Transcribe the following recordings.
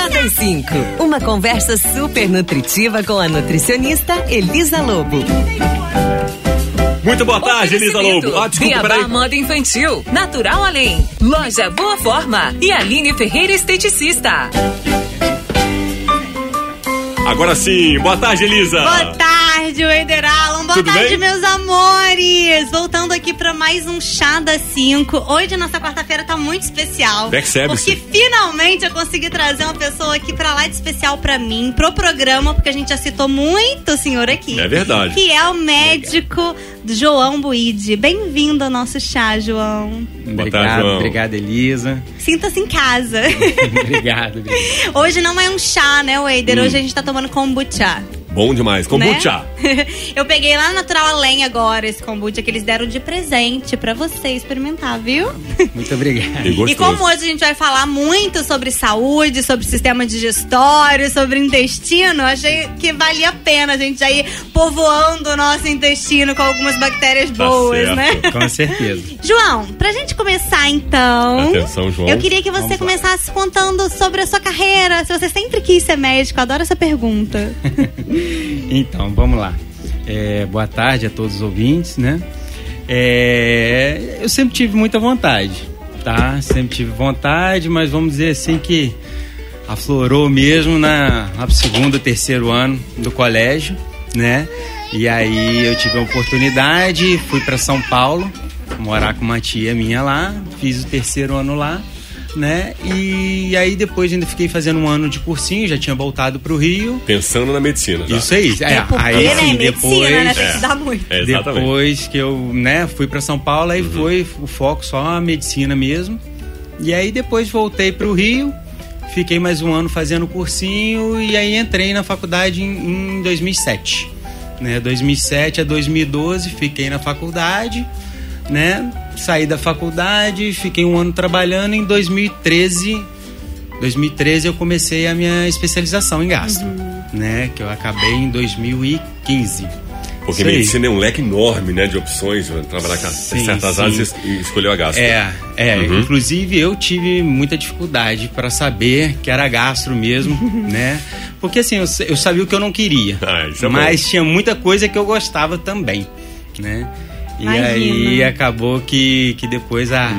Chá das 5. Uma conversa super nutritiva com a nutricionista Elisa Lobo. Muito boa tarde, Elisa Lobo. Ah, peraí. Moda Infantil, Natural Além, Loja Boa Forma e Aline Ferreira Esteticista. Agora sim, boa tarde, Elisa. Boa tarde, Wender Alan. Boa Tudo tarde, bem? meus amores. Voltando aqui pra mais um Chá das 5. Hoje, nossa quarta-feira tá muito especial. Percebe-se. Porque finalmente eu consegui trazer uma pessoa aqui pra lá de especial pra mim, pro programa, porque a gente já citou muito o senhor aqui. É verdade. Que é o médico João Buide. Bem-vindo ao nosso chá, João. Boa tarde, Obrigado, João. obrigado, Elisa. Sinta-se em casa. obrigado, obrigado. Hoje não é um chá, né, Wader? Hum. Hoje a gente tá tomando kombucha. Bom demais. Kombucha. Né? Eu peguei lá no Natural Além agora esse kombucha que eles deram de presente pra você experimentar, viu? Muito obrigado. E. E como hoje a gente vai falar muito sobre saúde, sobre sistema digestório, sobre intestino, eu achei que valia a pena a gente já ir povoando o nosso intestino com algumas bactérias Tá boas, certo. né? Com certeza. João, pra gente começar então. Atenção, João. Eu queria que você Vamos lá. começasse contando sobre a sua carreira. Se você sempre quis ser médico, eu adoro essa pergunta. Então, vamos lá. É, boa tarde a todos os ouvintes, né? É, eu sempre tive muita vontade, tá? Sempre tive vontade, mas vamos dizer assim que aflorou mesmo na, na segundo, terceiro ano do colégio, né? E aí eu tive a oportunidade, fui para São Paulo morar com uma tia minha lá, fiz o terceiro ano lá, né? E aí depois ainda fiquei fazendo um ano de cursinho, já tinha voltado pro Rio. Pensando na medicina. já. Isso aí. É, porque, aí né? sim, Medicina, depois, né? Tem que É. estudar muito. É. Uhum. depois que eu, né, fui para São Paulo, aí foi o foco só a medicina mesmo. E aí depois voltei pro Rio, fiquei mais um ano fazendo cursinho e aí entrei na faculdade em, em 2007. Né, 2007 a 2012 fiquei na faculdade, né? Saí da faculdade, fiquei um ano trabalhando em 2013 2013 eu comecei a minha especialização em gastro, né? Que eu acabei em 2015. Porque medicina é um leque enorme, né, de opções. né, Trabalhar com Sim, certas sim. áreas e escolheu a gastro. É, é. Uhum. Inclusive eu tive muita dificuldade para saber que era gastro mesmo, né? Porque assim, eu, eu sabia o que eu não queria. Ah, isso é bom. mas tinha muita coisa que eu gostava também, né? E Imagino. aí acabou que, que depois a,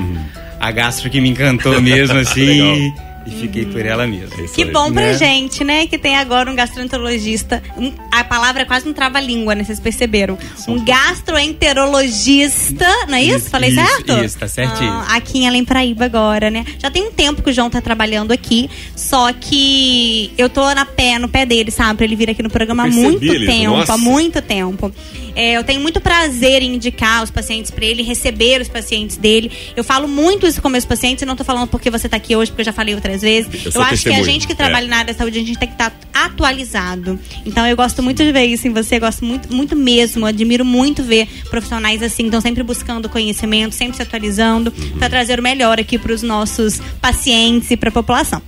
a gastro que me encantou mesmo, assim, Legal. E, fiquei por ela mesmo. É Que aí. bom pra Né? gente, né? Que tem agora um gastroenterologista. Um- a palavra é quase um trava-língua, né? Vocês perceberam? Um gastroenterologista, não é isso? Isso, Falei isso, certo? isso, tá certinho. Ah, aqui em Além Praíba agora, né? Já tem um tempo que o João tá trabalhando aqui, só que eu tô na pé, no pé dele, sabe? Pra ele vir aqui no programa há muito tempo, nossa. há muito tempo. É, eu tenho muito prazer em indicar os pacientes pra ele, receber os pacientes dele. Eu falo muito isso com meus pacientes, e não tô falando porque você tá aqui hoje, porque eu já falei outras vezes. Eu Eu, acho que a gente que trabalha é. na área da saúde, a gente tem que estar atualizado. Então eu gosto muito de ver isso em você, gosto muito, muito mesmo, admiro muito ver profissionais assim, estão sempre buscando conhecimento, sempre se atualizando, Uhum. para trazer o melhor aqui para os nossos pacientes e para a população.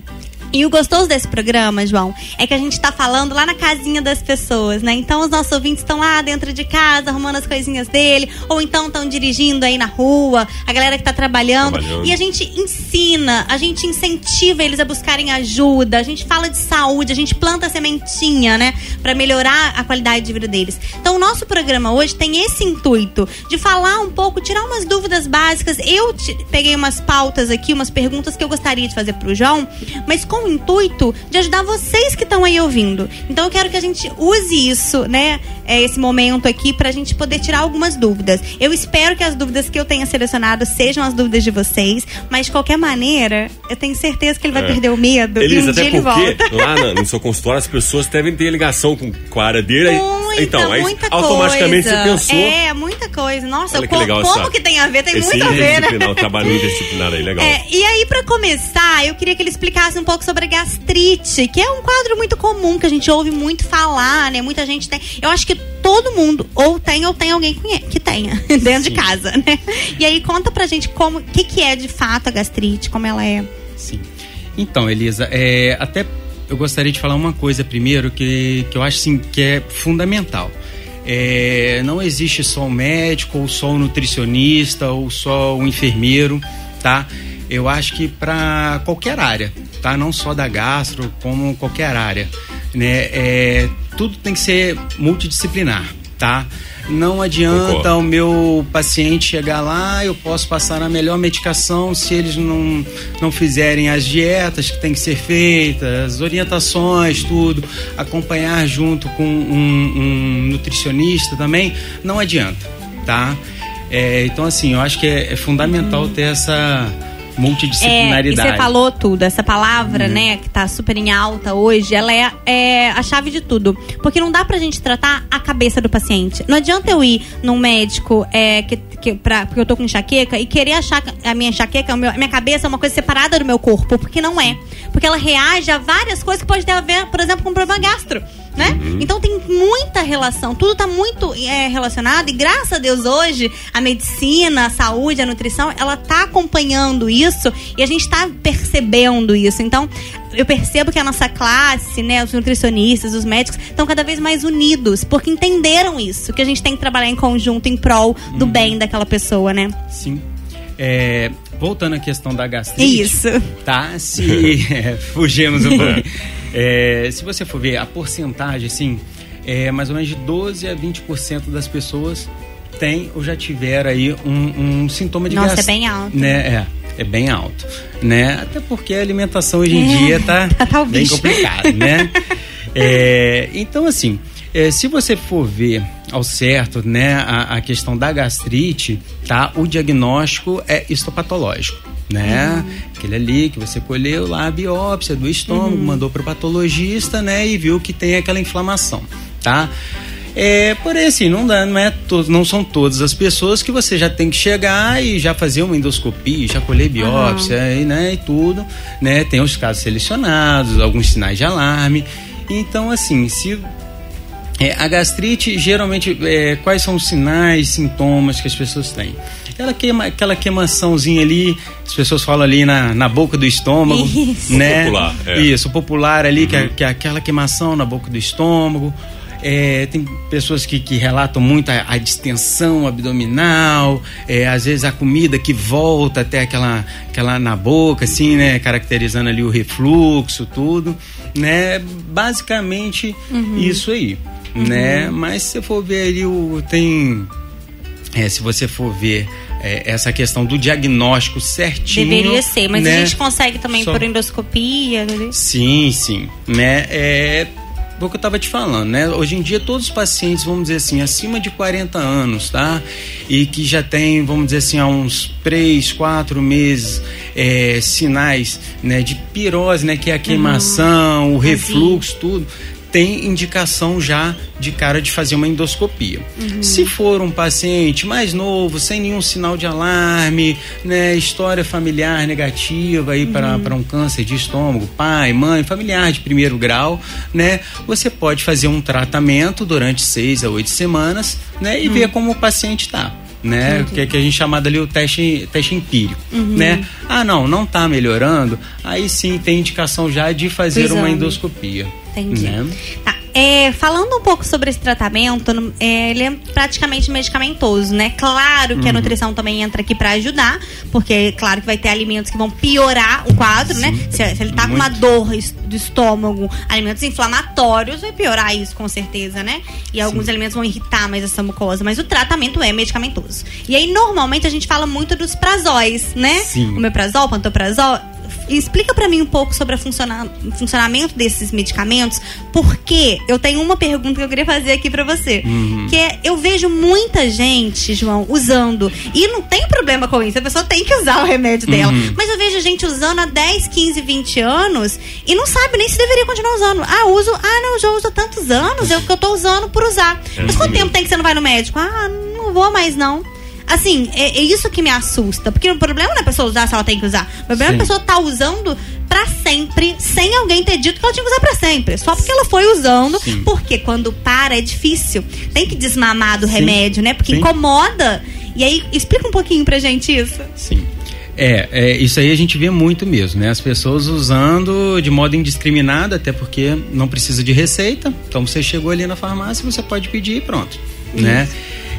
E o gostoso desse programa, João, é que a gente tá falando lá na casinha das pessoas, né? Então os nossos ouvintes estão lá dentro de casa, arrumando as coisinhas dele, ou então estão dirigindo aí na rua, a galera que tá trabalhando. Trabalhando. E a gente ensina, a gente incentiva eles a buscarem ajuda, a gente fala de saúde, a gente planta sementinha, né? Pra melhorar a qualidade de vida deles. Então o nosso programa hoje tem esse intuito de falar um pouco, tirar umas dúvidas básicas. Eu te- peguei umas pautas aqui, umas perguntas que eu gostaria de fazer pro João, mas com o intuito de ajudar vocês que estão aí ouvindo. Então eu quero que a gente use isso, né? é, Esse momento aqui pra gente poder tirar algumas dúvidas. Eu espero que as dúvidas que eu tenha selecionado sejam as dúvidas de vocês, mas de qualquer maneira, eu tenho certeza que ele vai É. perder o medo e Elisa, um dia até ele volta. porque lá na- no seu consultório as pessoas devem ter ligação com, com a área dele. Muita, então, aí muita automaticamente coisa. você pensou. É, muita coisa. Nossa, Olha que legal como essa- que tem a ver? Tem muito a ver, né? o trabalho interdisciplinar aí, legal. É, e aí, pra começar, eu queria que ele explicasse um pouco sobre a gastrite, que é um quadro muito comum que a gente ouve muito falar, né? Muita gente tem. Eu acho que todo mundo ou tem ou tem alguém que tenha dentro de casa, né? E aí conta pra gente como, o que, que é de fato a gastrite, como ela é. Sim. Então, Elisa, é, até eu gostaria de falar uma coisa primeiro que, que eu acho assim, que é fundamental. É, não existe só o médico, ou só o nutricionista, ou só o enfermeiro, tá? eu acho que para qualquer área, tá? Não só da gastro, como qualquer área, né? É, tudo tem que ser multidisciplinar, tá? Não adianta Concordo. o meu paciente chegar lá, eu posso passar a melhor medicação se eles não, não fizerem as dietas que tem que ser feitas, as orientações, tudo, acompanhar junto com um, um nutricionista também, não adianta, tá? É, então, assim, eu acho que é, é fundamental ter essa É, e multidisciplinaridade. você falou tudo. Essa palavra, né, que tá super em alta hoje, ela é, é a chave de tudo. Porque não dá pra gente tratar a cabeça do paciente. Não adianta eu ir num médico é, que, que, pra, porque eu tô com enxaqueca e querer achar a minha enxaqueca, a minha cabeça é uma coisa separada do meu corpo. Porque não é. Porque ela reage a várias coisas que pode ter a ver, por exemplo, com um problema gastro. Né? Então tem muita relação, tudo tá muito é, relacionado e graças a Deus hoje a medicina, a saúde, a nutrição, ela tá acompanhando isso e a gente tá percebendo isso. Então eu percebo que a nossa classe, né, os nutricionistas, os médicos estão cada vez mais unidos porque entenderam isso, que a gente tem que trabalhar em conjunto em prol do bem daquela pessoa, né? Sim. É, voltando à questão da gastrite. Isso. Tá? Se é, fugimos um pouco. É, se você for ver a porcentagem, assim, é mais ou menos de 12 a 20% das pessoas têm ou já tiveram aí um, um sintoma de Nossa, é bem alto. Né? É, é bem alto. Né? Até porque a alimentação hoje em É, dia tá, tá o bem complicada, né? É, então, assim, é, se você for ver ao certo, né, a, a questão da gastrite, tá? O diagnóstico é histopatológico, né? Aquele ali que você colheu lá a biópsia do estômago, mandou pro patologista, né, e viu que tem aquela inflamação, tá? É, porém, assim, não, dá, não, é to- não são todas as pessoas que você já tem que chegar e já fazer uma endoscopia, já colher biópsia e, né, e tudo. Né? Tem os casos selecionados, alguns sinais de alarme. Então, assim, se é, a gastrite, geralmente, é, quais são os sinais, sintomas que as pessoas têm? Ela queima, aquela queimaçãozinha ali, as pessoas falam ali na, na boca do estômago, Isso. né? Popular, é. Isso, popular ali, que, é, que é aquela queimação na boca do estômago. É, tem pessoas que, que relatam muito a, a distensão abdominal, é, às vezes a comida que volta até aquela, aquela na boca, assim, né? Caracterizando ali o refluxo, tudo, né? Basicamente isso aí, né? Mas se você for ver ali, o, tem é, se você for ver é, essa questão do diagnóstico certinho. Deveria ser, mas né? a gente consegue também Só- por endoscopia. né? Sim, sim. Né? É o que eu estava te falando, né? Hoje em dia todos os pacientes, vamos dizer assim, acima de 40 anos, tá? E que já tem, vamos dizer assim, há uns 3, 4 meses é, sinais né, de pirose, né? Que é a queimação, o refluxo, tudo. Tem indicação já de cara de fazer uma endoscopia. Se for um paciente mais novo, sem nenhum sinal de alarme, né, história familiar negativa aí para para um câncer de estômago, pai, mãe, familiar de primeiro grau, né, você pode fazer um tratamento durante seis a oito semanas, né, e ver como o paciente está. Né, que, é que a gente chama ali o teste, teste empírico, né? Ah, não, não está melhorando. Aí sim tem indicação já de fazer uma exame. endoscopia. Entendi. Né? Tá, é, falando um pouco sobre esse tratamento, é, ele é praticamente medicamentoso, né? Claro que a nutrição também entra aqui pra ajudar, porque claro que vai ter alimentos que vão piorar o quadro, né? Se, se ele tá com uma muito. dor do estômago, alimentos inflamatórios, vai piorar isso com certeza, né? E alguns alimentos vão irritar mais essa mucosa, mas o tratamento é medicamentoso. E aí, normalmente, a gente fala muito dos prazóis, né? Sim. O meprazol, pantoprazol. Explica pra mim um pouco sobre a funciona- o funcionamento desses medicamentos, porque eu tenho uma pergunta que eu queria fazer aqui pra você. Que é, eu vejo muita gente, João, usando. E não tem problema com isso, a pessoa tem que usar o remédio dela. Mas eu vejo gente usando há 10, 15, 20 anos e não sabe nem se deveria continuar usando. Ah, uso. Ah, não, já uso há tantos anos, é o que eu tô usando por usar. Mas quanto tempo tem que você não vai no médico? Ah, não vou mais não. Assim, é, é isso que me assusta. Porque o problema não é a pessoa usar se ela tem que usar. O problema é a Sim. pessoa tá usando pra sempre, sem alguém ter dito que ela tinha que usar pra sempre. Só porque ela foi usando. Sim. Porque quando para é difícil. Tem que desmamar do Sim. remédio, né? Porque Sim. incomoda. E aí, explica um pouquinho pra gente isso. Sim. É, é, isso aí a gente vê muito mesmo, né? As pessoas usando de modo indiscriminado, até porque não precisa de receita. Então você chegou ali na farmácia, você pode pedir e pronto, né?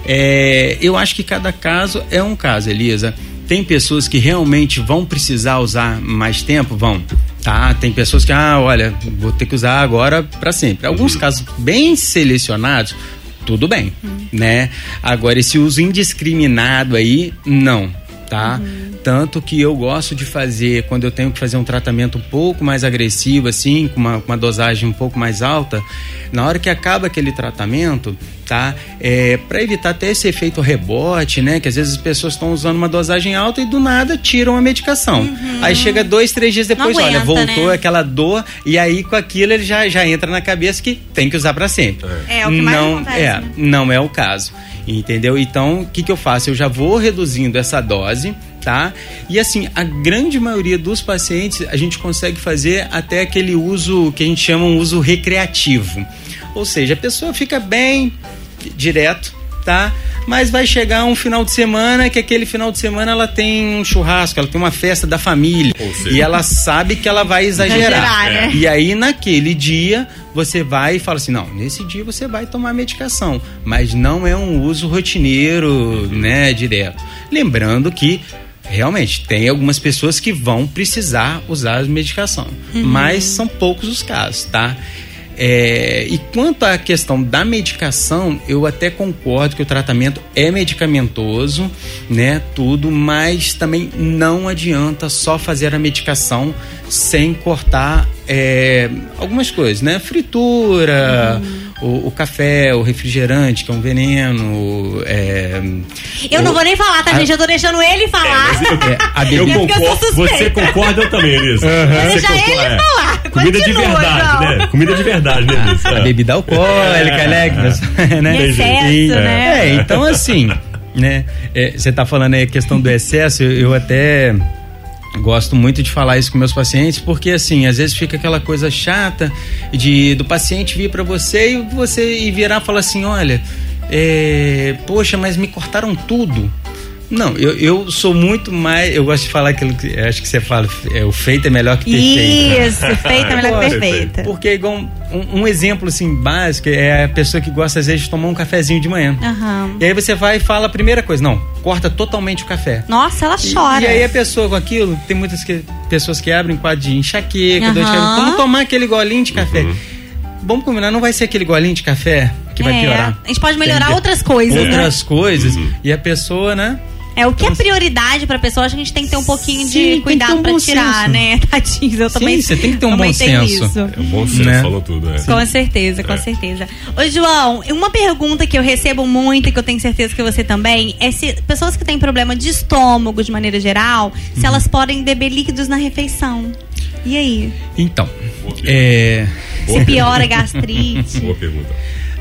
É, eu acho que cada caso é um caso, Elisa. Tem pessoas que realmente vão precisar usar mais tempo? Vão. Tá, tem pessoas que, ah, olha, vou ter que usar agora para sempre. Alguns casos bem selecionados, tudo bem, né? Agora, esse uso indiscriminado aí, não, tá? Tanto que eu gosto de fazer, quando eu tenho que fazer um tratamento um pouco mais agressivo, assim, com uma, uma dosagem um pouco mais alta, na hora que acaba aquele tratamento, tá? É, para evitar até esse efeito rebote, né? Que às vezes as pessoas estão usando uma dosagem alta e do nada tiram a medicação. Aí chega dois, três dias depois, Uhum. Não olha, aguenta, voltou né? aquela dor e aí com aquilo ele já, já entra na cabeça que tem que usar para sempre. É, o que mais não, acontece, é, né? não é o caso. Entendeu? Então, o que, que eu faço? Eu já vou reduzindo essa dose, tá? E assim, a grande maioria dos pacientes a gente consegue fazer até aquele uso que a gente chama um uso recreativo. Ou seja, a pessoa fica bem direto, tá? Mas vai chegar um final de semana que aquele final de semana ela tem um churrasco, ela tem uma festa da família e ela sabe que ela vai exagerar. Exagerar, né? E aí naquele dia você vai e fala assim, não, nesse dia você vai tomar medicação, mas não é um uso rotineiro, né, direto. Lembrando que realmente tem algumas pessoas que vão precisar usar a medicação, mas são poucos os casos, tá? É, e quanto à questão da medicação, eu até concordo que o tratamento é medicamentoso, né? Tudo, mas também não adianta só fazer a medicação sem cortar é, algumas coisas, né? Fritura, o, o café, o refrigerante, que é um veneno. É, Eu não o- vou nem falar, tá, a- gente? Eu tô deixando ele falar. é, a Eu eu concordo. suspeita. Você concorda eu também, Elisa. Você Deixa ele é. falar. Comida de Continua, verdade, João. né? Comida de verdade, né, Elisa? A bebida alcoólica, né? você- né? Em excesso, E- né? É, então assim, né? é, Você tá falando aí a questão do excesso, eu, eu até gosto muito de falar isso com meus pacientes, porque assim, às vezes fica aquela coisa chata de do paciente vir para você e você e virar e falar assim, olha, é, poxa, mas me cortaram tudo. Não, eu, eu sou muito mais. Eu gosto de falar aquilo que acho que você fala, é, o feito é melhor que perfeito. Isso, feita é melhor que Perfeito. Porque igual um, um exemplo assim básico é a pessoa que gosta às vezes de tomar um cafezinho de manhã. Aham. E aí você vai e fala a primeira coisa, não, corta totalmente o café. Nossa, ela E- chora. E, aí a pessoa com aquilo, tem muitas que- pessoas que abrem quadro de enxaqueca, dor de cabeça. Vamos tomar aquele golinho de café. Vamos combinar, não vai ser aquele golinho de café que vai É, piorar. A gente pode melhorar Entendeu? outras coisas, né? Outras coisas. E a pessoa, né? É, o que é prioridade pra pessoa, acho que a gente tem que ter um pouquinho Sim, de cuidado um pra tirar, senso. né? Tadinhos, eu Sim, também você tem que ter um bom senso. isso. É um bom senso, Né? falou tudo, é. Com certeza, com certeza. Ô, João, uma pergunta que eu recebo muito e que eu tenho certeza que você também é se pessoas que têm problema de estômago de maneira geral, Uhum. se elas podem beber líquidos na refeição. E aí? Então, é. Se piora a gastrite? Boa pergunta.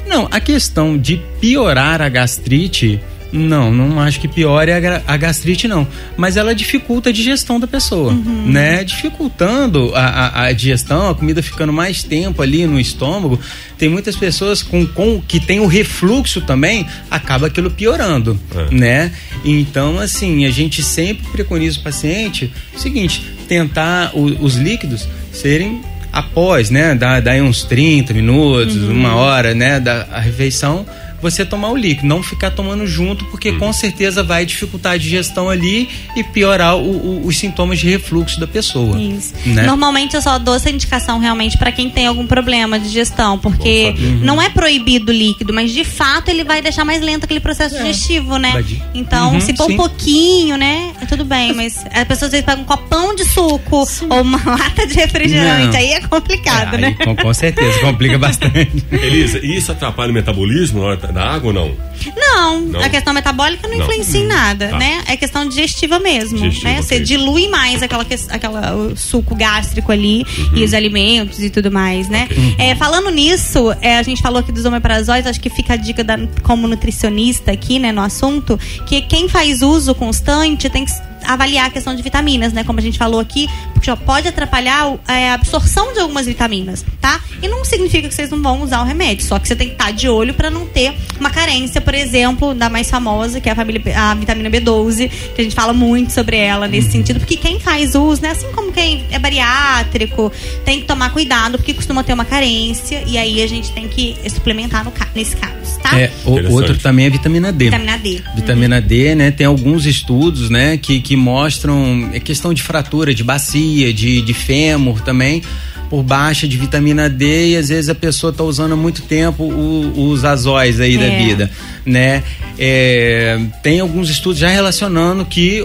Não, a questão de piorar a gastrite, não, não acho que piore a, gastrite, não. Mas ela dificulta a digestão da pessoa, né? Dificultando a, a- a digestão, a comida ficando mais tempo ali no estômago. Tem muitas pessoas com, com que tem o refluxo também, acaba aquilo piorando, É. né? Então, assim, a gente sempre preconiza o paciente o seguinte, tentar o- os líquidos serem após, né, dá, uns 30 minutos, uma hora, né, da a refeição, você tomar o líquido, não ficar tomando junto, porque com certeza vai dificultar a digestão ali e piorar o- o- os sintomas de refluxo da pessoa. Isso. Né? Normalmente eu só dou essa indicação realmente pra quem tem algum problema de digestão, porque não é proibido o líquido, mas de fato ele vai deixar mais lento aquele processo digestivo, né? De- Então, Uhum, se for um sim. pouquinho, né? É tudo bem, mas as pessoas às vezes pegam um copão de suco ou uma lata de refrigerante, Não. aí é complicado, É, né? aí, com, com certeza, complica bastante. Elisa, e isso atrapalha o metabolismo na hora da água ou não? Não, Não? a questão metabólica não, Não. influencia em nada, Tá. né? É questão digestiva mesmo, Digestiva, né? Você ok. dilui mais aquela, aquela o suco gástrico ali e os alimentos e tudo mais, né? É, falando nisso, é, a gente falou aqui dos omeprazóis, acho que fica a dica da- como nutricionista aqui, né, no assunto, que quem faz uso constante tem que avaliar a questão de vitaminas, né? Como a gente falou aqui, porque ó, pode atrapalhar é, a absorção de algumas vitaminas, tá? E não significa que vocês não vão usar o remédio, só que você tem que estar de olho para não ter uma carência, por exemplo, da mais famosa, que é a, família, a vitamina B12, que a gente fala muito sobre ela nesse sentido, porque quem faz uso, né? Assim como quem é bariátrico, tem que tomar cuidado, porque costuma ter uma carência, e aí a gente tem que suplementar no nesse caso, tá? É, o, outro também é vitamina D. Vitamina D. Vitamina D, né? Tem alguns estudos, né, que, que mostram a questão de fratura de bacia, de, de fêmur também, por baixa de vitamina D e às vezes a pessoa está usando há muito tempo o- os azóis aí da É. vida, né? É, tem alguns estudos já relacionando que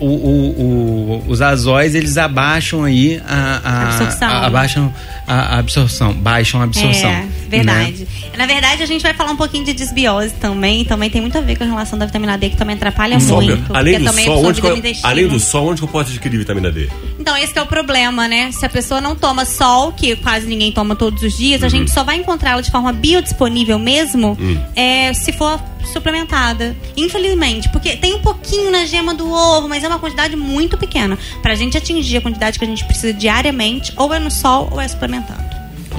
o, o- o- os azóis eles abaixam aí a, a- Absorção. a- abaixam a, a absorção, baixam a absorção. É, né? verdade. Na verdade, a gente vai falar um pouquinho de desbiose também. Também tem muito a ver com a relação da vitamina D, que também atrapalha muito. além do também sol, onde eu, além do sol, onde eu posso adquirir vitamina D? Então, esse que é o problema, né? Se a pessoa não toma sol, que quase ninguém toma todos os dias, Uhum. a gente só vai encontrar ela de forma biodisponível mesmo Hum. é, se for suplementada. Infelizmente, porque tem um pouquinho na gema do ovo, mas é uma quantidade muito pequena. Pra gente atingir a quantidade que a gente precisa diariamente, ou é no sol ou é suplementando.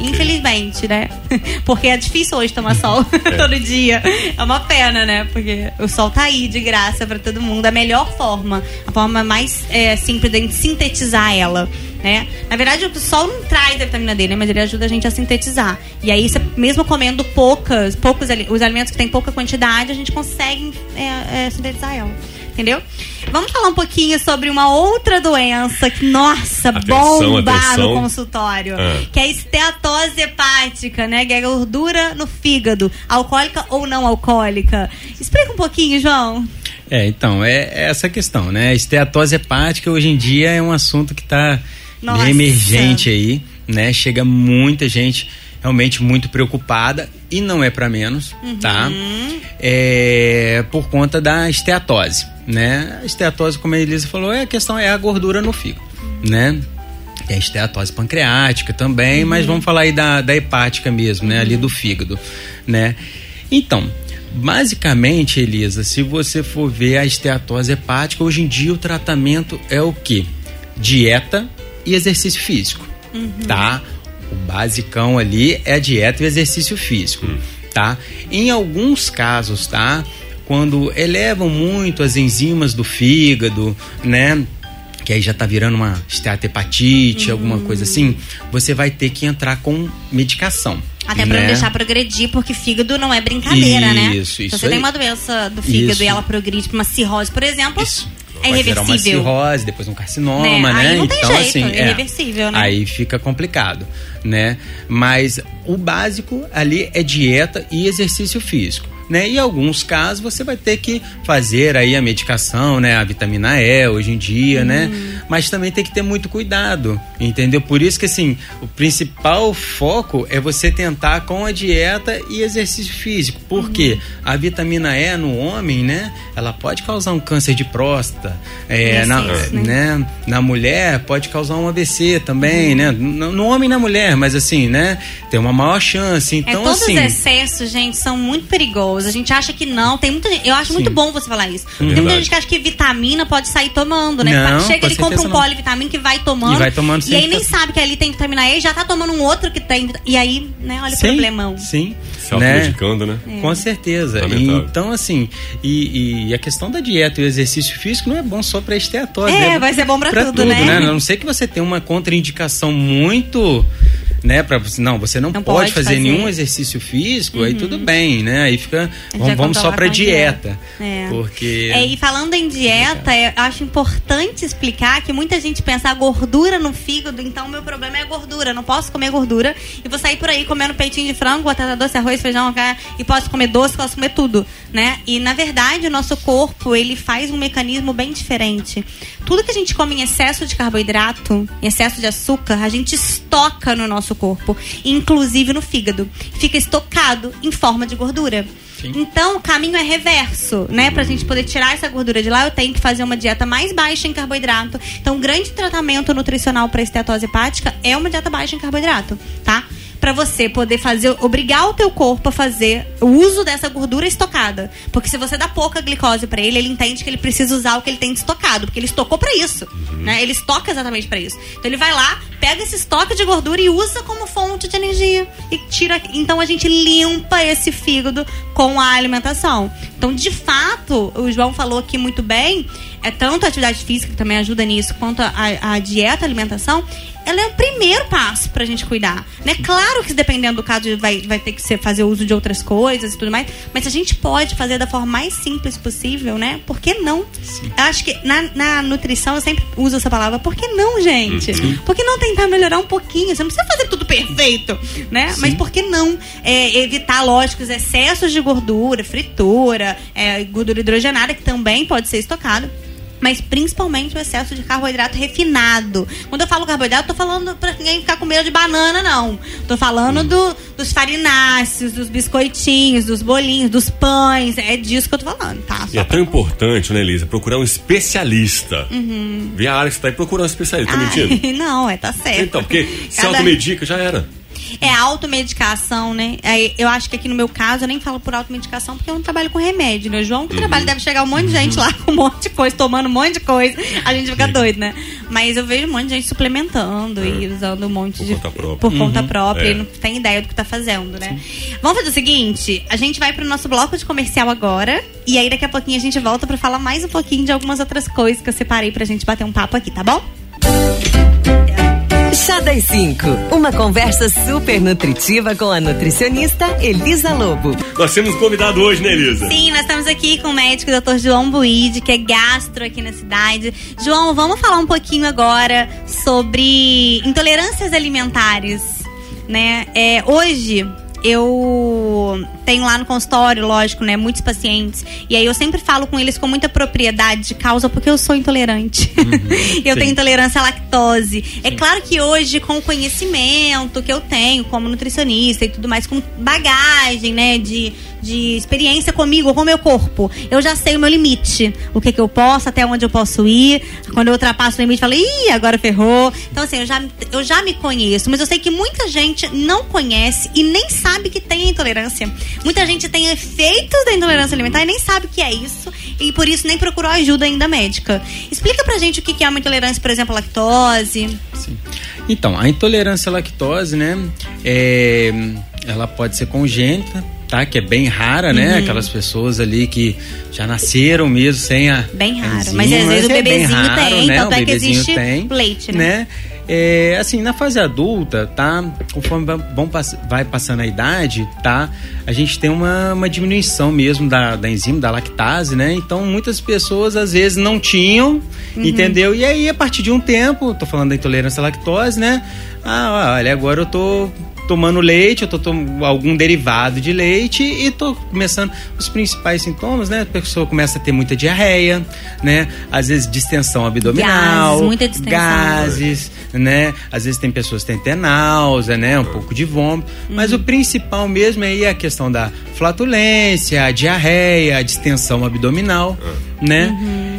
Infelizmente, né? Porque é difícil hoje tomar sol todo dia. É uma pena, né? Porque o sol tá aí de graça pra todo mundo. A melhor forma, a forma mais é, simples de sintetizar ela. Né? Na verdade, o sol não traz a vitamina D, né? Mas ele ajuda a gente a sintetizar. E aí, mesmo comendo poucas, poucos os alimentos que tem pouca quantidade, a gente consegue é, é, sintetizar ela. Entendeu? Vamos falar um pouquinho sobre uma outra doença que, nossa, Atenção, bomba atenção. no consultório. Ah. Que é a esteatose hepática, né? Que é a gordura no fígado. Alcoólica ou não alcoólica. Explica um pouquinho, João. É, então, é, é essa questão, né? A esteatose hepática hoje em dia é um assunto que está Nossa. emergente aí, né? Chega muita gente realmente muito preocupada e não é para menos, tá? É, por conta da esteatose, né? A esteatose, como a Elisa falou, é a questão é a gordura no fígado, né? Tem a esteatose pancreática também, mas vamos falar aí da, da hepática mesmo, né? Ali do fígado, né? Então, basicamente, Elisa, se você for ver a esteatose hepática, hoje em dia o tratamento é o quê? Dieta e exercício físico, tá? O basicão ali é a dieta e o exercício físico, tá? Em alguns casos, tá? Quando elevam muito as enzimas do fígado, né? que aí já tá virando uma esteatohepatite, alguma coisa assim, você vai ter que entrar com medicação. Até pra né? não deixar progredir, porque fígado não é brincadeira, né? Isso, Se isso você tem aí. uma doença do fígado Isso. e ela progride pra uma cirrose, por exemplo, Isso. é Vai gerar uma irreversível. cirrose, depois um carcinoma, Né? né? Aí não tem então, jeito, assim, é irreversível, né? Aí fica complicado, né? Mas o básico ali é dieta e exercício físico. Né? E em alguns casos você vai ter que fazer aí a medicação, né? A vitamina E hoje em dia, né? Uhum. Mas também tem que ter muito cuidado, entendeu? Por isso que assim, o principal foco é você tentar com a dieta e exercício físico. Porque Uhum. a vitamina E no homem, né? Ela pode causar um câncer de próstata, é, na, Excesso, né? né? Na mulher pode causar um AVC também, né? No, no homem e na mulher, mas assim, né? Tem uma maior chance. É, Então, todos assim. os excessos, gente, são muito perigosos. A gente acha que não. Tem muita gente, Eu acho muito Sim. bom você falar isso. Tem verdade. muita gente que acha que vitamina pode sair tomando, né? Não, Chega, ele compra um polivitamina que vai tomando. E vai tomando E aí nem ficar- sabe que ali tem vitamina E e já tá tomando um outro que tem. E aí, né, olha o sim, problemão. Sim. Se né? automedicando, né? Com certeza. Lamentável. Então, assim, e, e a questão da dieta e o exercício físico não é bom só para esteatose. É, né? vai ser bom pra Pra tudo, né? A não ser que você tenha uma contraindicação muito. Né, pra, não, você não, Não pode, pode fazer, fazer. nenhum exercício físico, aí tudo bem, né? Aí fica. Vamos, vamos só pra dieta. É. Porque. É, e falando em dieta, eu acho importante explicar que muita gente pensa a gordura no fígado, então o meu problema é a gordura. Não posso comer gordura e vou sair por aí comendo peitinho de frango, batata doce, arroz, feijão, e posso comer doce, posso comer tudo, né? E na verdade o nosso corpo ele faz um mecanismo bem diferente. Tudo que a gente come em excesso de carboidrato, em excesso de açúcar, a gente estoca no nosso corpo, inclusive no fígado. Fica estocado em forma de gordura. Sim. Então, o caminho é reverso, né? Pra gente poder tirar essa gordura de lá, eu tenho que fazer uma dieta mais baixa em carboidrato. Então, o grande tratamento nutricional para esteatose hepática é uma dieta baixa em carboidrato, tá? Pra você poder fazer, obrigar o teu corpo a fazer o uso dessa gordura estocada. Porque se você dá pouca glicose pra ele, ele entende que ele precisa usar o que ele tem estocado, porque ele estocou pra isso, né? Ele estoca exatamente pra isso. Então ele vai lá, pega esse estoque de gordura e usa como fonte de energia e tira, então a gente limpa esse fígado com a alimentação. Então, de fato, o João falou aqui muito bem, é tanto a atividade física, que também ajuda nisso, quanto a, a dieta, a alimentação, ela é o primeiro passo pra gente cuidar. Né? Claro que dependendo do caso vai, vai ter que ser, fazer uso de outras coisas e tudo mais, mas a gente pode fazer da forma mais simples possível, né? Por que não? Eu acho que na, na nutrição eu sempre uso essa palavra, por que não, gente? Por que não tentar melhorar um pouquinho? Você não precisa fazer tudo perfeito, né? Mas por que não é, evitar, lógico, os excessos de gordura, fritura, é, gordura hidrogenada, que também pode ser estocado mas principalmente o excesso de carboidrato refinado. Quando eu falo carboidrato, eu tô falando pra ninguém ficar com medo de banana, não. Tô falando do, dos farináceos, dos biscoitinhos, dos bolinhos, dos pães. É disso que eu tô falando, tá? E é tão importante, né, Elisa, procurar um especialista. Uhum. Vê a área que você tá aí, procurar um especialista. Tá mentindo? Ai, não, é, tá certo. Então, porque se Cada- automedica, já era. É automedicação, né? Eu acho que aqui no meu caso eu nem falo por automedicação porque eu não trabalho com remédio, né? João que trabalha deve chegar um monte de gente lá com um monte de coisa, tomando um monte de coisa. A gente fica doido, né? Mas eu vejo um monte de gente suplementando e usando um monte Por de. conta própria. Por conta própria É. e não tem ideia do que tá fazendo, né? Vamos fazer o seguinte: a gente vai pro nosso bloco de comercial agora. E aí daqui a pouquinho a gente volta pra falar mais um pouquinho de algumas outras coisas que eu separei pra gente bater um papo aqui, tá bom? Chá das 5. Uma conversa super nutritiva com a nutricionista Elisa Lobo. Nós temos um convidado hoje, né, Elisa? Sim, nós estamos aqui com o médico Dr. João Buide, que é gastro aqui na cidade. João, vamos falar um pouquinho agora sobre intolerâncias alimentares, né? É, hoje eu tenho lá no consultório, lógico, né, muitos pacientes, e aí eu sempre falo com eles com muita propriedade de causa porque eu sou intolerante. eu sim. tenho intolerância à lactose. É claro que hoje com o conhecimento que eu tenho como nutricionista e tudo mais, com bagagem, né, de de experiência comigo, com o meu corpo. Eu já sei o meu limite. O que, que eu posso, até onde eu posso ir. Quando eu ultrapasso o limite, eu falo, ih, agora ferrou. Então, assim, eu já, eu já me conheço. Mas eu sei que muita gente não conhece e nem sabe que tem intolerância. Muita gente tem efeitos da intolerância alimentar e nem sabe o que é isso. E por isso nem procurou ajuda ainda médica. Explica pra gente o que é uma intolerância, por exemplo, à lactose. Sim. Então, a intolerância à lactose, né? é, ela pode ser congênita, tá? Que é bem rara, né? Uhum. Aquelas pessoas ali que já nasceram mesmo sem a. Bem raro. enzima, Mas às vezes o é bebezinho raro, tem, né? tanto O é que existe tem, leite, né? né? É, assim, na fase adulta, tá? Conforme vão vai passando a idade, tá? A gente tem uma, uma diminuição mesmo da, da enzima, da lactase, né? Então, muitas pessoas às vezes não tinham, Uhum. entendeu? E aí, a partir de um tempo, tô falando da intolerância à lactose, né? Ah, olha, agora eu tô tomando leite, eu tô tomando algum derivado de leite e tô começando os principais sintomas, né? A pessoa começa a ter muita diarreia, né? Às vezes distensão abdominal, Gases, muita distensão. gases, né? Às vezes tem pessoas que têm até náusea, né? Um pouco de vômito, mas o principal mesmo é aí a questão da flatulência, a diarreia, a distensão abdominal, né?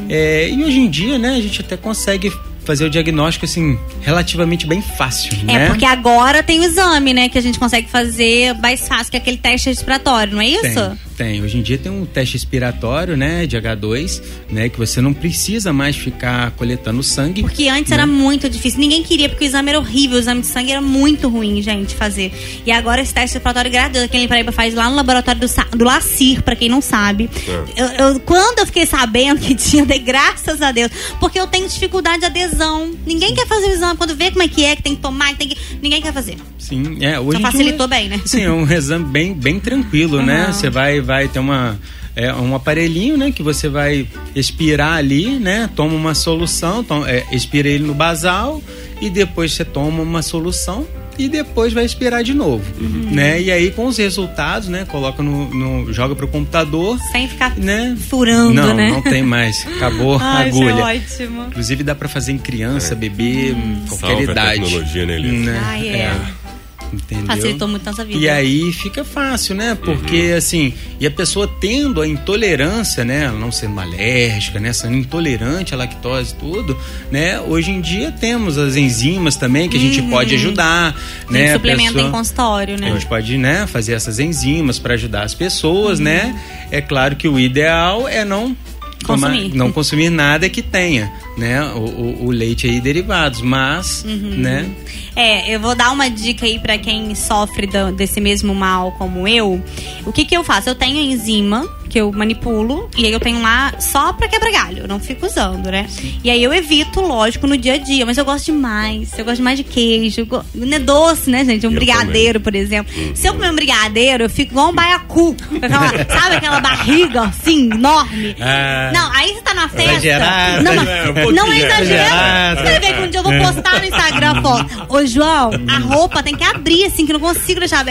É, e hoje em dia, né, a gente até consegue fazer o diagnóstico assim relativamente bem fácil, É, né? porque agora tem o exame, né? Que a gente consegue fazer mais fácil, que é aquele teste respiratório, não é isso? Tem, tem. Hoje em dia tem um teste respiratório, né, de H2, né, que você não precisa mais ficar coletando sangue. Porque antes né? era muito difícil. Ninguém queria, porque o exame era horrível. O exame de sangue era muito ruim, gente, fazer. E agora esse teste respiratório gratuito, que a Paraíba faz lá no laboratório do, Sa- do Lacir, pra quem não sabe. Eu, eu- quando eu fiquei sabendo que tinha, dei graças a Deus. Porque eu tenho dificuldade de adesão. Ninguém quer fazer o exame. Quando vê como é que é, que tem que tomar, que tem que. Ninguém quer fazer. Sim, é, hoje Só em dia facilitou bem, né? Sim, é um exame bem, bem tranquilo, né? Aham. Você vai, vai ter uma é um aparelhinho, né, que você vai expirar ali, né? Toma uma solução, tom- é, expira ele no basal e depois você toma uma solução e depois vai expirar de novo, Uhum. né? E aí com os resultados, né, coloca no, no joga pro computador, Sem ficar né? furando, não, né? não tem mais. Acabou a Ai, isso agulha. é ótimo. Inclusive dá pra fazer em criança, bebê, qualquer Salve a idade. tecnologia, né, Elisa? Né? Ai, é. Entendeu? Facilitou muito nossa vida. E aí fica fácil, né? Porque assim, e a pessoa tendo a intolerância, né? Ela não sendo alérgica, né? Sendo intolerante à lactose e tudo, né? Hoje em dia temos as enzimas também que a gente pode ajudar, A gente né? A suplementa pessoa- em consultório, a né? gente pode, né, fazer essas enzimas para ajudar as pessoas, Uhum. né? É claro que o ideal é não Consumir. não consumir nada que tenha, né, o, o- o leite aí e derivados, mas, Uhum. né, É, eu vou dar uma dica aí pra quem sofre da- desse mesmo mal como eu. O que que eu faço? Eu tenho enzima, que eu manipulo. E aí eu tenho lá só pra quebrar galho. Eu não fico usando, né? E aí eu evito, lógico, no dia a dia. Mas eu gosto demais. Eu gosto demais de queijo. go- Não é doce, né, gente? Um Eu brigadeiro, por exemplo. Se eu comer um brigadeiro, eu fico igual um baiacu. Aquela- sabe aquela barriga, assim, enorme? Ah. não, aí você tá na festa. Exagerado. Não, mas- É, não é é. Exagerado. Você vai ver que um dia eu vou postar no Instagram foto. Ô, João, a roupa tem que abrir, assim, que eu não consigo deixar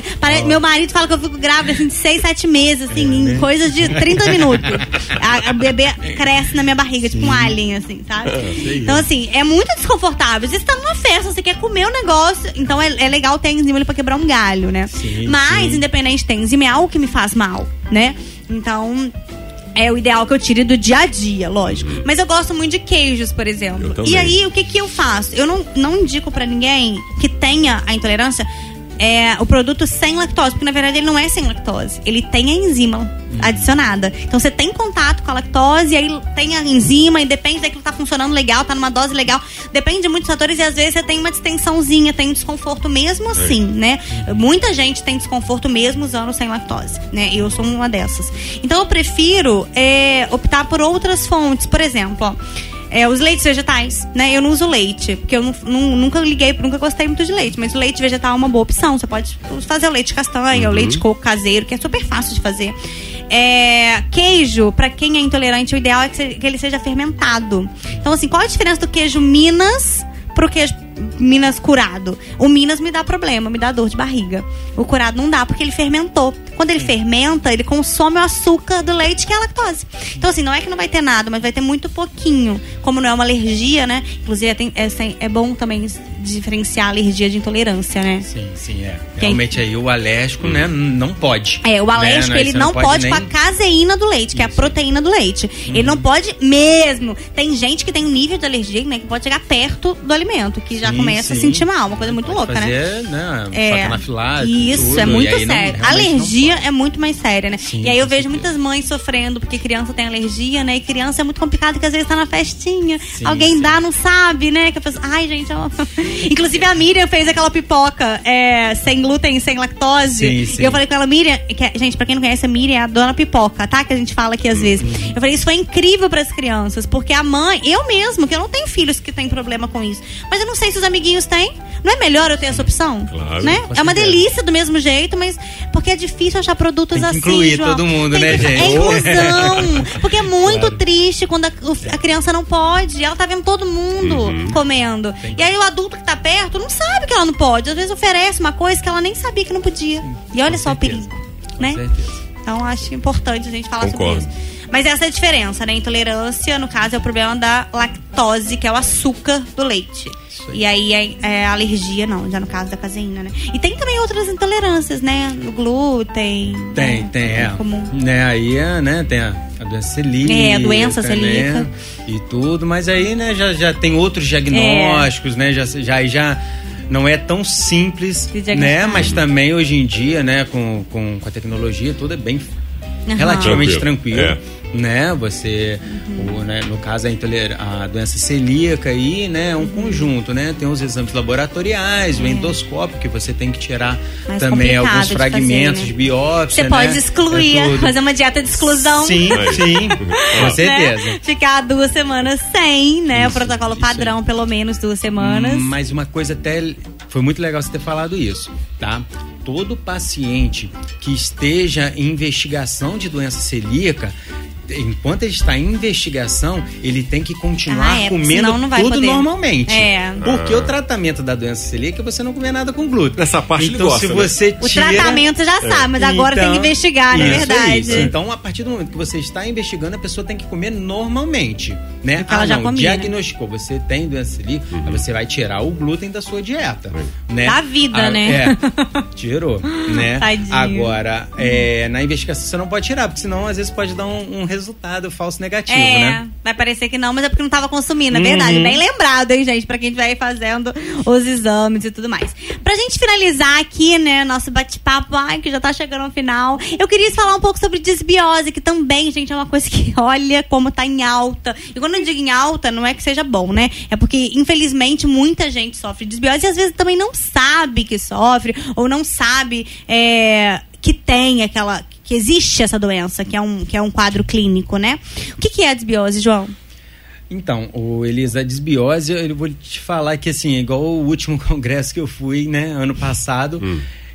Meu marido fala que eu fico grávida, assim, de 6, 7 meses, assim, em coisas de 30 minutos. A, a bebê cresce na minha barriga, tipo um alien, assim, sabe? Então, assim, é muito desconfortável. Você tá numa festa, você quer comer o negócio, então é, é legal ter enzima ali pra quebrar um galho, né? Sim, Mas, sim. independente, tem enzima, é algo que me faz mal, né? Então, é o ideal que eu tire do dia a dia, lógico. Mas eu gosto muito de queijos, por exemplo. E aí, o que que eu faço? Eu não, não indico pra ninguém que tenha a intolerância é, o produto sem lactose, porque na verdade ele não é sem lactose. Ele tem a enzima adicionada. Então você tem contato com a lactose, aí tem a enzima, e depende daquilo que tá funcionando legal, tá numa dose legal. Depende de muitos fatores, e às vezes você tem uma distensãozinha, tem um desconforto mesmo assim, né? Muita gente tem desconforto mesmo usando sem lactose, né? Eu sou uma dessas. Então eu prefiro é, optar por outras fontes. Por exemplo, ó. É, os leites vegetais, né? Eu não uso leite, porque eu nu- nu- nunca liguei, nunca gostei muito de leite, mas o leite vegetal é uma boa opção. Você pode fazer o leite castanha, o leite coco caseiro, que é super fácil de fazer. É, queijo, pra quem é intolerante, o ideal é que, se- que ele seja fermentado. Então, assim, qual a diferença do queijo Minas pro queijo Minas curado? O Minas me dá problema, me dá dor de barriga. O curado não dá, porque ele fermentou. Quando ele fermenta, ele consome o açúcar do leite, que é a lactose. Então, assim, não é que não vai ter nada, mas vai ter muito pouquinho. Como não é uma alergia, né? Inclusive, é, sem- é bom também diferenciar a alergia de intolerância, né? Sim, sim, é. Quem- Realmente aí o alérgico, né, não pode. É, o alérgico, Né, ele você não, pode, nem- com a caseína do leite, que é a proteína do leite. Ele não pode mesmo. Tem gente que tem um nível de alergia, né, que pode chegar perto do alimento, que já Sim, começa a sim. sentir mal, uma coisa muito Pode louca, né? fazer, né? É, choque anafilático, isso, tudo, é muito não- sério. não alergia pode. é muito mais séria, né? Sim, e aí eu vejo certeza. muitas mães sofrendo porque criança tem alergia, né? E criança é muito complicado porque às vezes tá na festinha, Sim, alguém sim. dá, não sabe, né? Que a pessoa, ai, gente, eu... inclusive a Miriam fez aquela pipoca é, sem glúten, e sem lactose. Sim, sim. E eu falei com ela, Miriam, que, é- gente, pra quem não conhece, a Miriam é a dona pipoca, tá? Que a gente fala aqui às vezes. Uhum. Eu falei, isso foi incrível pras crianças, porque a mãe, eu mesmo, que eu não tenho filhos que têm problema com isso, mas eu não sei se os amiguinhos têm. Não é melhor eu ter essa opção? Claro, né? É uma delícia do mesmo jeito, mas porque é difícil achar produtos Tem que assim. incluir João. todo mundo, Tem né, que- gente? É inclusão. porque é muito triste quando a, a criança não pode. Ela tá vendo todo mundo Uhum. comendo. E aí o adulto que tá perto não sabe que ela não pode. Às vezes oferece uma coisa que ela nem sabia que não podia. E olha só certeza. o perigo, né? Certeza. Então acho importante a gente falar Concordo. sobre isso. Mas essa é a diferença, né? Intolerância, no caso, é o problema da lactose, que é o açúcar do leite. Aí. E aí é, é alergia, não, já no caso da caseína, né? E tem também outras intolerâncias, né? No glúten. Tem, né? tem, é. Comum. Né, aí, é, né, tem a, a doença celíaca. É, a doença né, celíaca. E tudo, mas aí, né, já, já tem outros diagnósticos, né, já, já, já não é tão simples, De diagnosticar. né, mas também hoje em dia, né, com, com, com a tecnologia, tudo é bem Aham. relativamente Tranquilo, tranquilo. Né, você, o, né, no caso a, intoler- a doença celíaca aí, né, é um conjunto, né, tem os exames laboratoriais, o endoscópio que você tem que tirar É. Mais também alguns de fragmentos fazer, né? de biópsia, Você pode né? excluir, É fazer uma dieta de exclusão. Sim, sim, com né? certeza. Ficar duas semanas sem, né? o protocolo isso padrão, pelo menos duas semanas. Mas uma coisa até foi muito legal você ter falado isso, tá? Todo paciente que esteja em investigação de doença celíaca, enquanto ele está em investigação, ele tem que continuar Ah, é, comendo não vai tudo poder. normalmente. É. Porque o tratamento da doença celíaca é você não comer nada com glúten. Essa parte ele então, gosta, se né? você O tira... tratamento já sabe, mas agora tem que Então, investigar, não é verdade? isso. Então, a partir do momento que você está investigando, a pessoa tem que comer normalmente, né? que ela ah, já não, comia, né? diagnosticou, você tem doença celíaca, Uhum. aí você vai tirar o glúten da sua dieta, né? Da vida, Ah, né? É, tirou, né? Tadinho. Agora, é, na investigação você não pode tirar, porque senão às vezes pode dar um, um resultado falso negativo, É, né? vai parecer que não, mas é porque não tava consumindo, é verdade. Uhum. Bem lembrado, hein, gente, pra quem vai fazendo os exames e tudo mais. Pra gente finalizar aqui, né, nosso bate-papo, ai, que já tá chegando ao final, eu queria falar um pouco sobre desbiose, que também, gente, é uma coisa que olha como tá em alta. E quando eu digo em alta, não é que seja bom, né? É porque, infelizmente, muita gente sofre de desbiose e às vezes também não sabe que sofre, ou não sabe é, que tem aquela. que existe essa doença, que é um, que é um quadro clínico, né? O que, que é a desbiose, João? Então, o Elisa, a desbiose, eu vou te falar que, assim, igual o último congresso que eu fui, né, ano passado,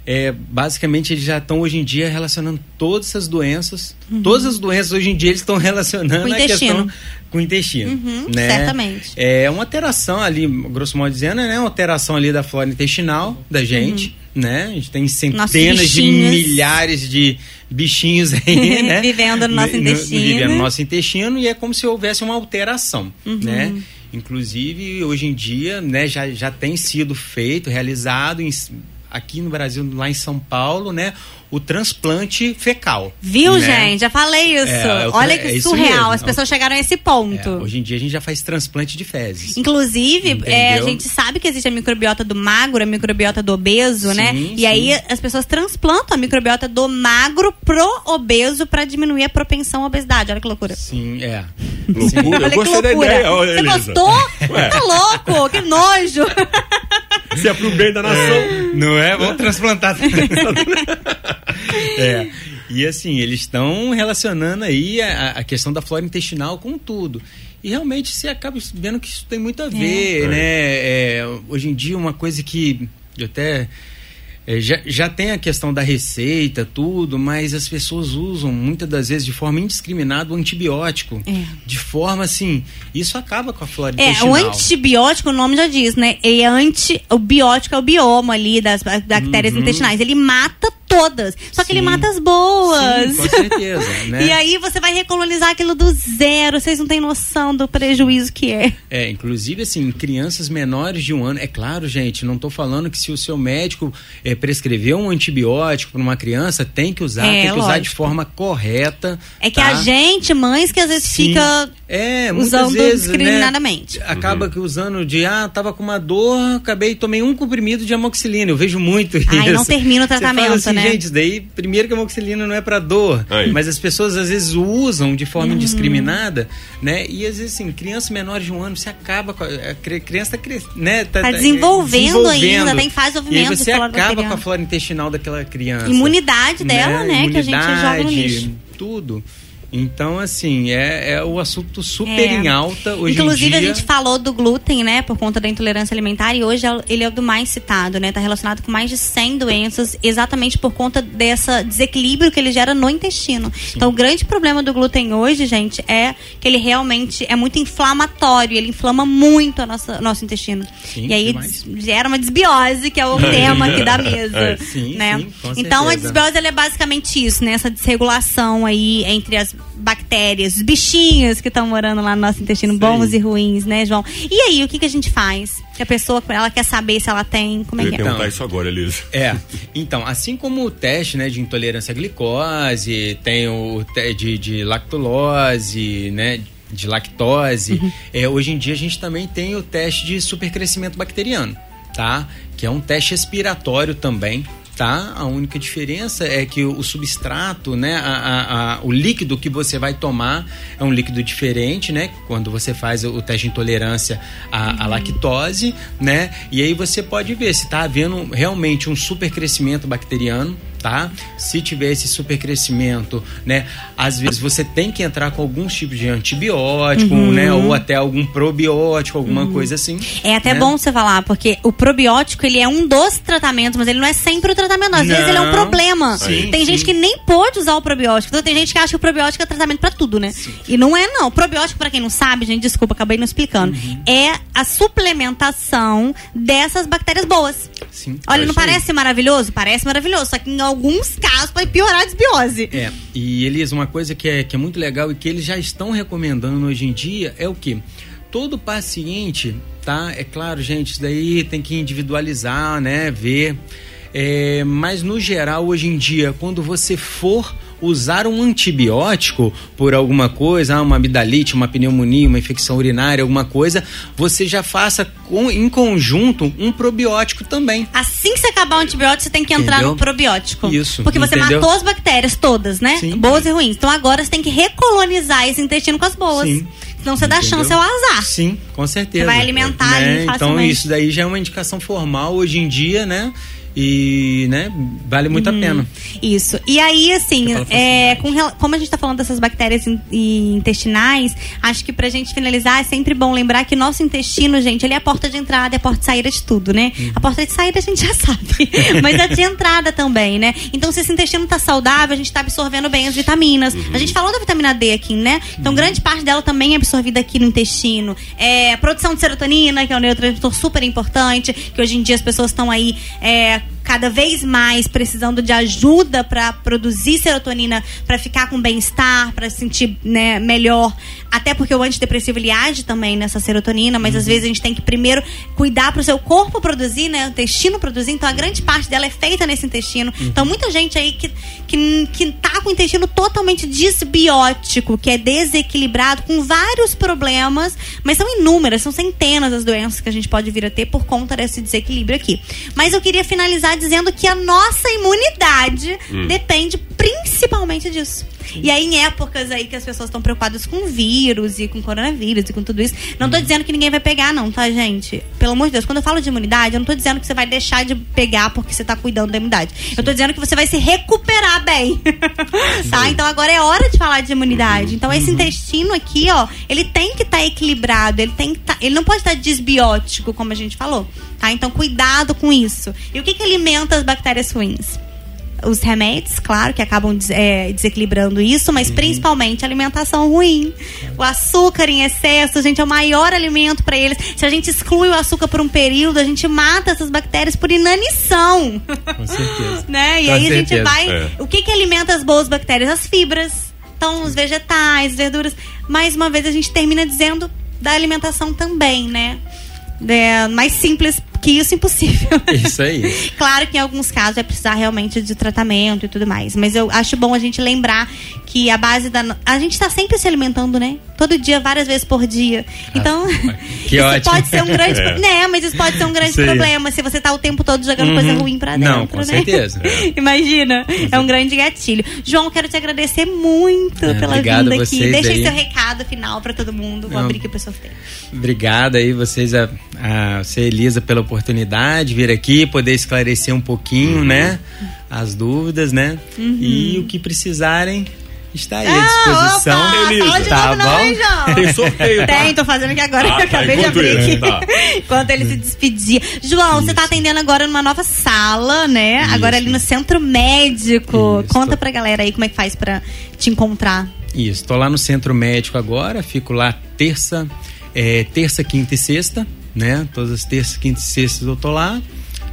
é, basicamente eles já estão hoje em dia relacionando todas essas doenças, todas as doenças hoje em dia eles estão relacionando a questão intestino. com o intestino, Uhum, né? certamente. É uma alteração ali, grosso modo dizendo, né, uma alteração ali da flora intestinal da gente, né? A gente tem centenas de Uhum. milhares de bichinhos aí, né? Vivendo no nosso intestino. Vivendo no nosso intestino e é como se houvesse uma alteração, Uhum. né? Inclusive, hoje em dia, né, já, já tem sido feito, realizado em- aqui no Brasil, lá em São Paulo, né, o transplante fecal. Viu, né? gente? Já falei isso. É, eu- Olha é que isso surreal. mesmo. As pessoas chegaram a esse ponto. É, hoje em dia a gente já faz transplante de fezes. Inclusive, é, a gente sabe que existe a microbiota do magro, a microbiota do obeso, né? Sim, E aí sim. as pessoas transplantam a microbiota do magro pro obeso pra diminuir a propensão à obesidade. Olha que loucura. Sim, é. Loucura. Olha Eu que gostei da loucura. ideia, olha, Você gostou? Ué. Tá louco? Que nojo. Se é pro bem da nação. Não é? Vamos transplantar. é. E assim, eles estão relacionando aí a, a questão da flora intestinal com tudo. E realmente você acaba vendo que isso tem muito a ver, É. né? É, hoje em dia, uma coisa que eu até. é, já, já tem a questão da receita, tudo, mas as pessoas usam muitas das vezes de forma indiscriminada o antibiótico. É. De forma assim, isso acaba com a flora É, intestinal. o antibiótico, o nome já diz, né? É anti. O biótico é o bioma ali das bactérias intestinais. Ele mata todas. Só que ele Uhum. Sim. mata as boas. Sim, com certeza, né? E aí você vai recolonizar aquilo do zero. Vocês não têm noção do prejuízo que é. É, inclusive, assim, crianças menores de um ano. É claro, gente, não estou falando que se o seu médico é, prescreveu um antibiótico para uma criança, tem que usar, É, tem que usar de lógico. forma correta. É que tá? a gente, mães, que às vezes Sim. fica É, usando vezes, indiscriminadamente. Né, acaba que usando de, ah, tava com uma dor, acabei e tomei um comprimido de amoxicilina. Eu vejo muito isso. Ai, não termina o Você tratamento, fala assim, né? Gente, isso daí, primeiro que a amoxicilina não é para dor, Aí. mas as pessoas às vezes usam de Uhum. forma indiscriminada, né? E às vezes, assim, criança menor de um ano, você acaba com a, a cri- criança tá, né, Tá desenvolvendo ainda, tem fase de E você acaba com a flora intestinal daquela criança. Imunidade dela, né? Que a gente joga no Imunidade, lixo. Tudo. Então, assim, é, é o assunto super É. em alta hoje Inclusive, em dia. a gente falou do glúten, né? Por conta da intolerância alimentar. E hoje é- ele é o do mais citado, né? Tá relacionado com mais de 100 doenças, exatamente por conta desse desequilíbrio que ele gera no intestino. Então, o grande problema do glúten hoje, gente, é que ele realmente é muito inflamatório. Ele inflama muito o nosso, nosso intestino. Sim, e aí demais. gera uma desbiose, que é o tema aqui da mesa. É. Sim, né? sim, então, a desbiose ela é basicamente isso, né? Essa desregulação aí entre as bactérias, os bichinhos que estão morando lá no nosso intestino, Isso bons e ruins, né, João? E aí, o que, que a gente faz? Que a pessoa, ela quer saber se ela tem, como é Eu que é? perguntar Então. isso agora, Elisa. É, então, assim como o teste né, de intolerância à glicose, tem o de, de lactulose, né? De lactose. É, hoje em dia a gente também tem o teste de supercrescimento bacteriano, tá? Que é um teste respiratório também. Tá? A única diferença é que o, substrato, né, a, a- a- o líquido que você vai tomar é um líquido diferente, né? Quando você faz o, o teste de intolerância à, à lactose, né? E aí você pode ver se está havendo realmente um supercrescimento bacteriano, tá? Se tiver esse supercrescimento, né? Às vezes você tem que entrar com alguns tipos de antibiótico, né? Ou até algum probiótico, alguma coisa assim. É até né? bom você falar, porque o probiótico, ele é um dos tratamentos, mas ele não é sempre o tratamento. não. Às vezes Não. ele é um problema. Sim, tem sim. gente que nem pôde usar o probiótico. Então tem gente que acha que o probiótico é tratamento pra tudo, né? E não é, não. O probiótico, pra quem não sabe, gente, desculpa, acabei não explicando. Uhum. É a suplementação dessas bactérias boas. Sim. Olha, É não parece maravilhoso? Parece maravilhoso. Só que em alguns casos pode piorar a desbiose. É, e eles, uma coisa que é, que é muito legal e que eles já estão recomendando hoje em dia é o que? Todo paciente, tá? É claro, gente, isso daí tem que individualizar, né? Ver. É, mas no geral, hoje em dia, quando você for usar um antibiótico por alguma coisa, ah, uma amidalite, uma pneumonia, uma infecção urinária, alguma coisa, você já faça com- em conjunto um probiótico também. Assim que você acabar o antibiótico, você tem que entrar Entendeu? no probiótico. Isso, Porque você entendeu? matou as bactérias todas, né? Sim. Boas e ruins. Então agora você tem que recolonizar esse intestino com as boas. Sim. Senão você dá Entendeu? chance ao azar. Sim, Com certeza. Você vai alimentar né? Então isso daí já é uma indicação formal hoje em dia, né? E, né, vale muito Uhum. a pena. Isso. E aí, assim, é, com como a gente tá falando dessas bactérias in- intestinais, acho que pra gente finalizar é sempre bom lembrar que nosso intestino, gente, ele é a porta de entrada e a porta de saída de tudo, né? Uhum. A porta de saída a gente já sabe, mas a de entrada também, né? Então, se esse intestino tá saudável, a gente tá absorvendo bem as vitaminas. A gente falou da vitamina D aqui, né? Então, Uhum. grande parte dela também é absorvida aqui no intestino. É, produção de serotonina, que é um neurotransmissor super importante, que hoje em dia as pessoas estão aí é, cada vez mais precisando de ajuda para produzir serotonina, para ficar com bem-estar, para se sentir né, melhor. Até porque o antidepressivo ele age também nessa serotonina, mas às vezes a gente tem que primeiro cuidar para o seu corpo produzir, né, o intestino produzir. Então a grande parte dela é feita nesse intestino. Então muita gente aí que, que, que tá com o intestino totalmente desbiótico, que é desequilibrado, com vários problemas, mas são inúmeras, são centenas as doenças que a gente pode vir a ter por conta desse desequilíbrio aqui. Mas eu queria finalizar dizendo que a nossa imunidade depende principalmente disso. E aí, em épocas aí que as pessoas estão preocupadas com vírus e com coronavírus e com tudo isso, não tô dizendo que ninguém vai pegar, não, tá, gente? Pelo amor de Deus, quando eu falo de imunidade, eu não tô dizendo que você vai deixar de pegar porque você tá cuidando da imunidade. Eu tô dizendo que você vai se recuperar bem. tá? Então agora é hora de falar de imunidade. Então esse intestino aqui, ó, ele tem que estar equilibrado, ele tem que tá, ele não pode estar desbiótico, como a gente falou, tá? Então cuidado com isso. E o que que alimenta as bactérias ruins? Os remédios, claro, que acabam é, desequilibrando isso, mas principalmente a alimentação ruim. O açúcar em excesso, gente, é o maior alimento para eles. Se a gente exclui o açúcar por um período, a gente mata essas bactérias por inanição. Com certeza. né? E Com aí a gente certeza. vai. É. O que, que alimenta as boas bactérias? As fibras. Então, os vegetais, verduras. Mais uma vez, a gente termina dizendo da alimentação também, né? É, mais simples que isso, impossível. Isso aí. Claro que em alguns casos vai precisar realmente de tratamento e tudo mais. Mas eu acho bom a gente lembrar que a base da. A gente tá sempre se alimentando, né? Todo dia, várias vezes por dia. Então. que isso ótimo. pode ser um grande. É. Né, mas isso pode ser um grande aí. problema se você tá o tempo todo jogando Uhum. coisa ruim pra dentro. Não, com né? certeza. Imagina. É um grande gatilho. João, quero te agradecer muito É, pela vinda a aqui. Deixa aí seu recado final pra todo mundo. Vou Não. abrir aqui pro sorteio. Obrigado aí vocês, a, a você, Elisa, pela oportunidade de vir aqui, poder esclarecer um pouquinho, Uhum. né? As dúvidas, né? Uhum. E o que precisarem, está aí à disposição. Ah, opa, Elisa. fala de Tá não, bom? João? Tem sorteio, tá? Tem, tô fazendo aqui agora, Ah, que eu tá, acabei de enquanto abrir isso, aqui. tá. Enquanto ele se despedia. João, você tá atendendo agora numa nova sala, né? Agora ali no centro médico. Isso. Conta pra galera aí como é que faz pra te encontrar. Isso, tô lá no centro médico agora, fico lá terça, é, terça, quinta e sexta, né? Todas as terças, quinta e sextas eu tô lá.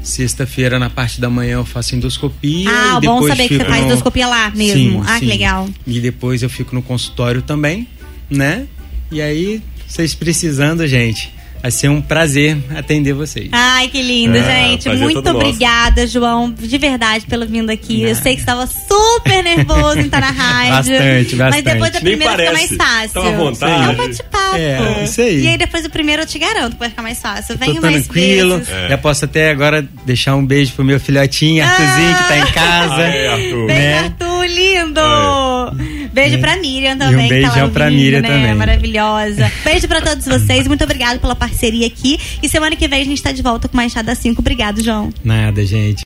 Sexta-feira, na parte da manhã, eu faço endoscopia. ah, e bom saber que você fico faz no- endoscopia lá mesmo. Sim, ah, que sim. legal. E depois eu fico no consultório também, né? E aí, vocês precisando, gente, vai ser um prazer atender vocês. Ai, que lindo, É, gente. prazer Muito todo nosso. obrigada, João, de verdade, pela vinda aqui. Eu Nada. sei que você estava super nervoso em estar na rádio. Bastante, Mas bastante. depois da Nem primeira fica mais fácil. Tava à vontade. É um bate-papo. É, isso aí. E aí depois do primeiro eu te garanto que vai ficar mais fácil. Venha Tô mais tranquilo. vezes. É. Já posso até agora deixar um beijo pro meu filhotinho, Arthurzinho, que tá em casa. Aê, Arthur. Beijo, né? Arthur, lindo! Beijo pra Miriam E também. um que tá lá beijão pra ouvindo, Miriam né? também. Maravilhosa. Beijo pra todos vocês. Muito obrigada pela parceria aqui. E semana que vem a gente tá de volta com das 5. Obrigado, João. Nada, gente.